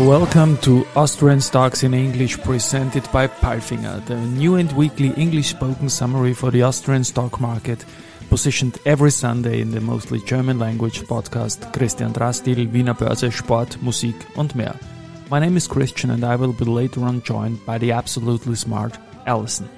welcome to Austrian Stocks in English presented by Palfinger, the new and weekly English spoken summary for the Austrian stock market, positioned every Sunday in the mostly German language podcast Christian Drastil, Wiener Börse, Sport, Musik und mehr. My name is Christian and I will be later on joined by the absolutely smart Alison.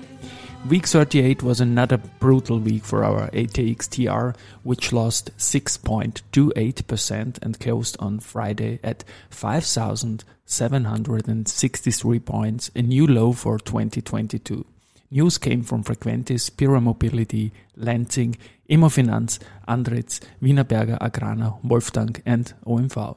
Week 38 was another brutal week for our ATXTR, which lost 6.28% and closed on Friday at 5,763 points, a new low for 2022. News came from Frequentis, Pierer Mobility, Lenzing, Immofinanz, Andritz, Wienerberger Agrana, Wolftank, and OMV.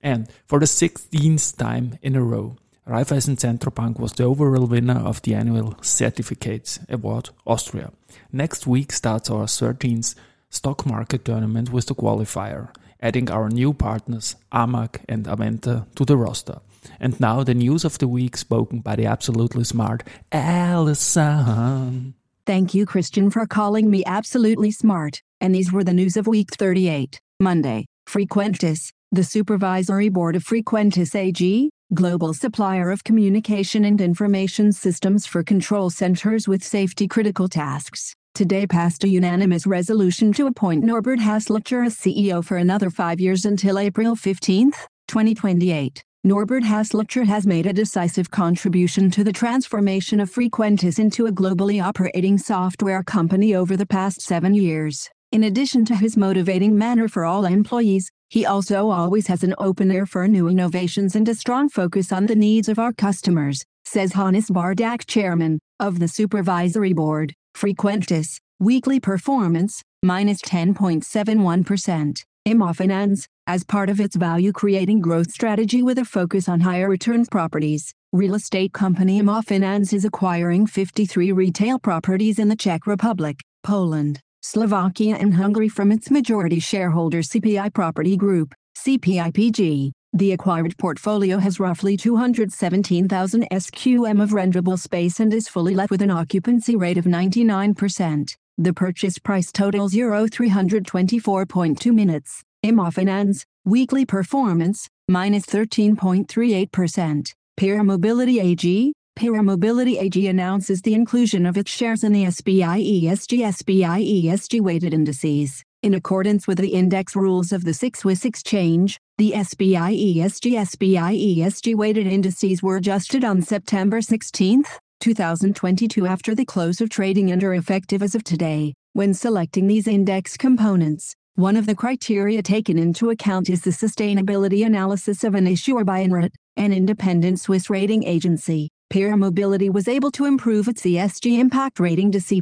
And for the 16th time in a row, Raiffeisen Zentrobank was the overall winner of the annual Certificates Award Austria. Next week starts our 13th stock market tournament with the qualifier, adding our new partners AMAG and Aventa to the roster. And now the news of the week spoken by the absolutely smart Alison. Thank you, Christian, for calling me absolutely smart. And these were the news of week 38, Monday. Frequentis, the supervisory board of Frequentis AG, global supplier of communication and information systems for control centers with safety critical tasks, today passed a unanimous resolution to appoint Norbert Haslacher as CEO for another five years until April 15, 2028. Norbert Haslacher has made a decisive contribution to the transformation of Frequentis into a globally operating software company over the past seven years. In addition to his motivating manner for all employees, he also always has an open ear for new innovations and a strong focus on the needs of our customers, says Hannes Bardach, chairman of the supervisory board. Frequentis, weekly performance, minus 10.71%. Immofinanz, as part of its value creating growth strategy with a focus on higher return properties, real estate company Immofinanz is acquiring 53 retail properties in the Czech Republic, Poland, Slovakia and Hungary from its majority shareholder CPI Property Group, CPIPG. The acquired portfolio has roughly 217,000 SQM of rentable space and is fully let with an occupancy rate of 99%. The purchase price totals Euro 324.2 minutes. Immofinanz, weekly performance, minus 13.38%. Pierer Mobility AG, Pierer Mobility AG announces the inclusion of its shares in the SBI ESG SBI ESG weighted indices. In accordance with the index rules of the SIX Swiss exchange, the SBI ESG SBI ESG weighted indices were adjusted on September 16, 2022 after the close of trading and are effective as of today. When selecting these index components, one of the criteria taken into account is the sustainability analysis of an issuer by Inrate, an independent Swiss rating agency. Pierer Mobility was able to improve its ESG impact rating to C+.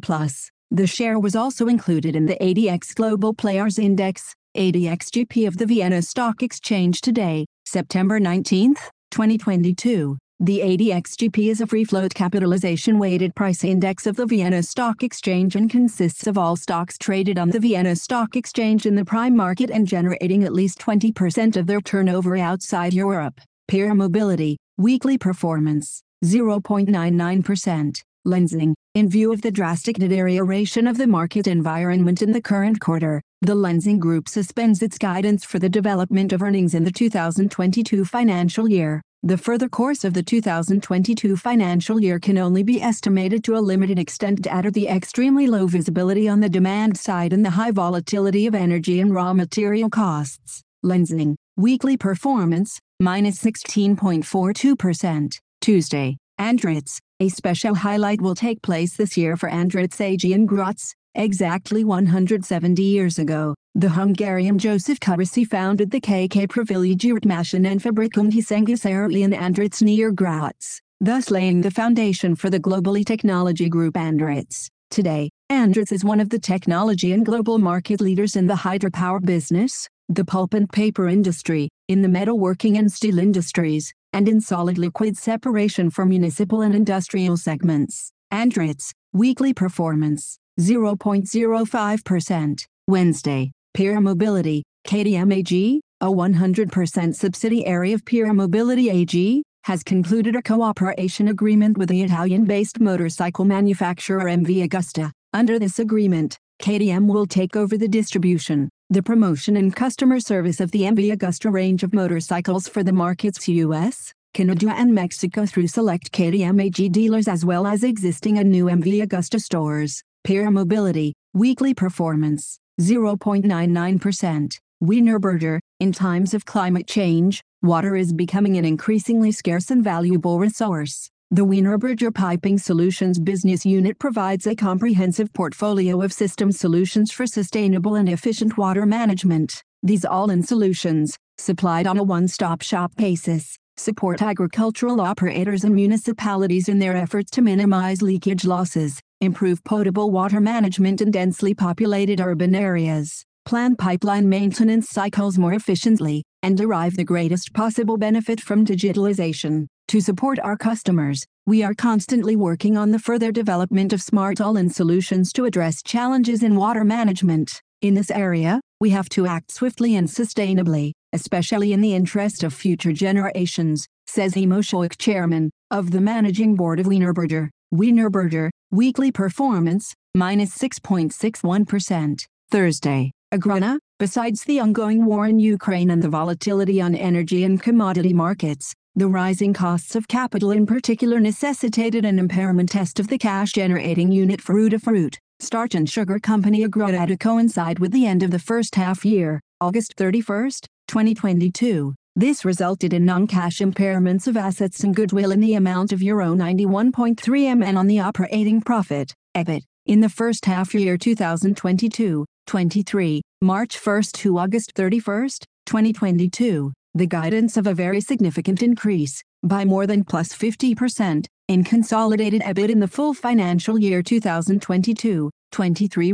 The share was also included in the ADX Global Players Index, ADXGP of the Vienna Stock Exchange today, September 19, 2022. The ADXGP is a free float capitalization weighted price index of the Vienna Stock Exchange and consists of all stocks traded on the Vienna Stock Exchange in the prime market and generating at least 20% of their turnover outside Europe. Pierer Mobility, weekly performance. 0.99%. Lenzing. in view of the drastic deterioration of the market environment in the current quarter, the Lenzing Group suspends its guidance for the development of earnings in the 2022 financial year. The further course of the 2022 financial year can only be estimated to a limited extent due to the extremely low visibility on the demand side and the high volatility of energy and raw material costs. Lenzing, weekly performance, minus 16.42%. Tuesday, Andritz. A special highlight will take place this year for Andritz AG in Graz. Exactly 170 years ago, the Hungarian Joseph Körösi founded the KK Privilegiert Maschinenfabrik und Hissengusserli in Andritz near Graz, thus laying the foundation for the globally technology group Andritz. Today, Andritz is one of the technology and global market leaders in the hydropower business, the pulp and paper industry, in the metalworking and steel industries, and in solid liquid separation for municipal and industrial segments. Andritz, weekly performance, 0.05%. Wednesday, Pierer Mobility, KTM a 100% subsidiary of Pierer Mobility AG, has concluded a cooperation agreement with the Italian-based motorcycle manufacturer MV Agusta. Under this agreement, KTM will take over the distribution, the promotion and customer service of the MV Agusta range of motorcycles for the markets US, Canada and Mexico through select KTM AG dealers as well as existing and new MV Agusta stores. Pierer Mobility, weekly performance, 0.99%. Wienerberger, in times of climate change, water is becoming an increasingly scarce and valuable resource. The Wienerberger Piping Solutions business unit provides a comprehensive portfolio of system solutions for sustainable and efficient water management. These all-in solutions, supplied on a one-stop shop basis, support agricultural operators and municipalities in their efforts to minimize leakage losses, improve potable water management in densely populated urban areas, plan pipeline maintenance cycles more efficiently, and derive the greatest possible benefit from digitalization. To support our customers, we are constantly working on the further development of smart all-in solutions to address challenges in water management. In this area, we have to act swiftly and sustainably, especially in the interest of future generations, says Heimo Scheuch, chairman of the managing board of Wienerberger. Wienerberger, weekly performance, minus 6.61%. Thursday, Agrana, besides the ongoing war in Ukraine and the volatility on energy and commodity markets, the rising costs of capital in particular necessitated an impairment test of the cash-generating unit for Fruit starch and sugar company Agrana to coincide with the end of the first half year, August 31, 2022. This resulted in non-cash impairments of assets and goodwill in the amount of Euro 91.3 mn on the operating profit, EBIT, in the first half year 2022-23, March 1 to August 31, 2022. The guidance of a very significant increase, by more than plus 50%, in consolidated EBIT in the full financial year 2022-23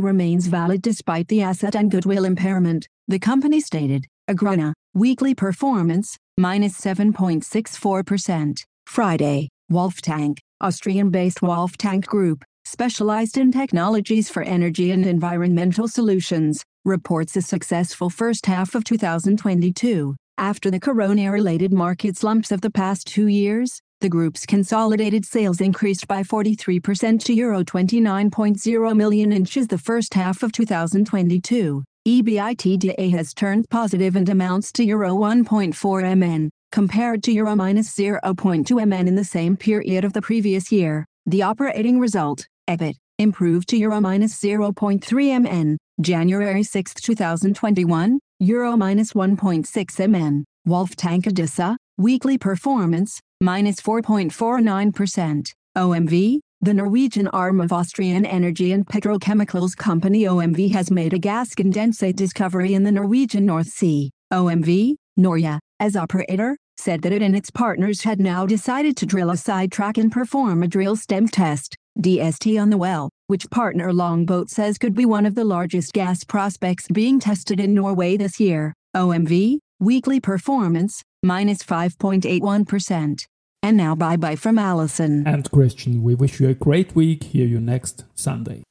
remains valid despite the asset and goodwill impairment, the company stated. Agrana, weekly performance, minus 7.64%. Friday, Wolftank, Austrian-based Wolftank Group, specialized in technologies for energy and environmental solutions, reports a successful first half of 2022. After the corona-related market slumps of the past two years, the group's consolidated sales increased by 43% to Euro 29.0 million inches the first half of 2022. EBITDA has turned positive and amounts to Euro 1.4 mn, compared to Euro minus 0.2 mn in the same period of the previous year. The operating result, EBIT, improved to Euro minus 0.3 mn, January 6, 2021, Euro minus 1.6 mn. Wolftank Adisa, weekly performance, minus 4.49%. OMV, the Norwegian arm of Austrian Energy and Petrochemicals Company OMV has made a gas condensate discovery in the Norwegian North Sea. OMV, Norge, as operator, said that it and its partners had now decided to drill a sidetrack and perform a drill stem test, DST on the well which partner Longboat says could be one of the largest gas prospects being tested in Norway this year. OMV, weekly performance, minus 5.81%. And now bye bye from Alison. And Christian, we wish you a great week. Hear you next Sunday.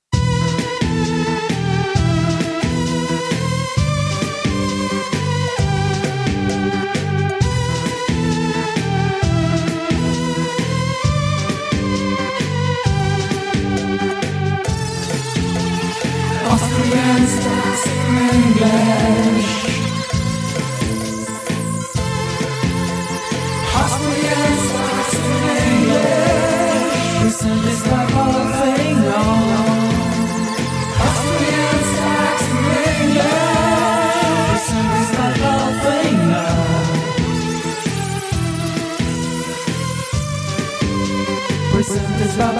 Presentes la Bolfina. Presentes la